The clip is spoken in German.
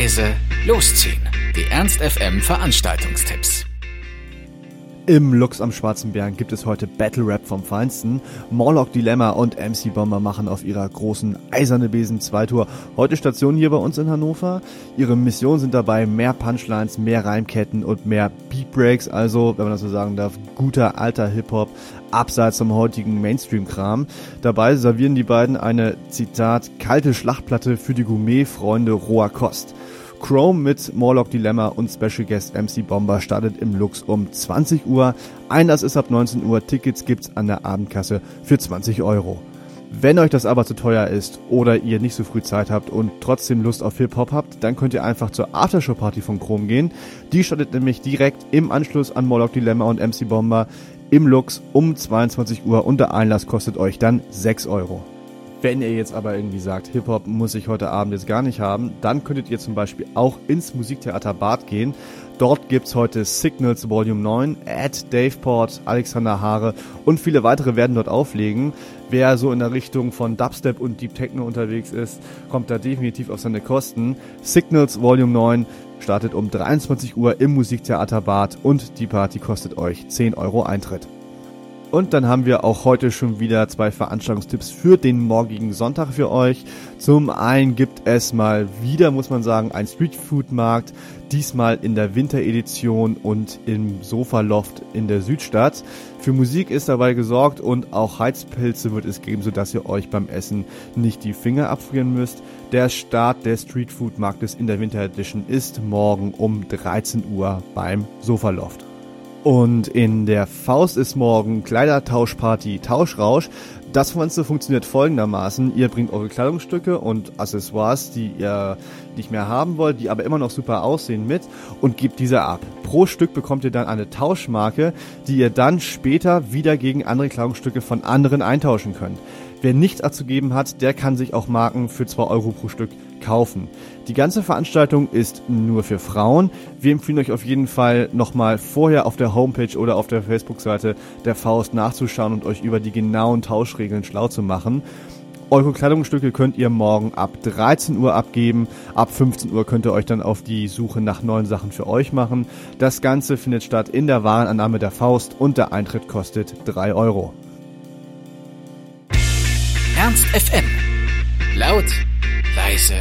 leise, losziehen. Die Ernst FM Veranstaltungstipps. Im Lux am Schwarzen Bären gibt es heute Battle Rap vom Feinsten. Morlock Dilemma und MC Bomber machen auf ihrer großen Eiserne Besen 2 Tour heute Station hier bei uns in Hannover. Ihre Mission sind dabei mehr Punchlines, mehr Reimketten und mehr Beat Breaks, also, wenn man das so sagen darf, guter alter Hip-Hop abseits vom heutigen Mainstream-Kram. Dabei servieren die beiden eine, Zitat, kalte Schlachtplatte für die Gourmet-Freunde roher Kost. Chrome mit Morlock Dilemma und Special Guest MC Bomber startet im Lux um 20 Uhr. Einlass ist ab 19 Uhr. Tickets gibt's an der Abendkasse für 20 Euro. Wenn euch das aber zu teuer ist oder ihr nicht so früh Zeit habt und trotzdem Lust auf Hip-Hop habt, dann könnt ihr einfach zur Aftershow-Party von Chrome gehen. Die startet nämlich direkt im Anschluss an Morlock Dilemma und MC Bomber im Lux um 22 Uhr und der Einlass kostet euch dann 6 Euro. Wenn ihr jetzt aber irgendwie sagt, Hip-Hop muss ich heute Abend jetzt gar nicht haben, dann könntet ihr zum Beispiel auch ins Musiktheater Bad gehen. Dort gibt's heute Signals Volume 9, Ed, Daveport, Alexander Haare und viele weitere werden dort auflegen. Wer so in der Richtung von Dubstep und Deep Techno unterwegs ist, kommt da definitiv auf seine Kosten. Signals Volume 9 startet um 23 Uhr im Musiktheater Bad und die Party kostet euch 10 Euro Eintritt. Und dann haben wir auch heute schon wieder zwei Veranstaltungstipps für den morgigen Sonntag für euch. Zum einen gibt es mal wieder, muss man sagen, ein Streetfood-Markt. Diesmal in der Winteredition und im Sofaloft in der Südstadt. Für Musik ist dabei gesorgt und auch Heizpilze wird es geben, sodass ihr euch beim Essen nicht die Finger abfrieren müsst. Der Start des Streetfood-Marktes in der Winter Edition ist morgen um 13 Uhr beim Sofaloft. Und in der Faust ist morgen Kleidertauschparty Tauschrausch. Das Ganze funktioniert folgendermaßen. Ihr bringt eure Kleidungsstücke und Accessoires, die ihr nicht mehr haben wollt, die aber immer noch super aussehen mit und gebt diese ab. Pro Stück bekommt ihr dann eine Tauschmarke, die ihr dann später wieder gegen andere Kleidungsstücke von anderen eintauschen könnt. Wer nichts abzugeben hat, der kann sich auch Marken für 2 Euro pro Stück kaufen. Die ganze Veranstaltung ist nur für Frauen. Wir empfehlen euch auf jeden Fall nochmal vorher auf der Homepage oder auf der Facebook-Seite der Faust nachzuschauen und euch über die genauen Tauschregeln schlau zu machen. Eure Kleidungsstücke könnt ihr morgen ab 13 Uhr abgeben. Ab 15 Uhr könnt ihr euch dann auf die Suche nach neuen Sachen für euch machen. Das Ganze findet statt in der Warenannahme der Faust und der Eintritt kostet 3 Euro. Ernst FM. Laut, leise,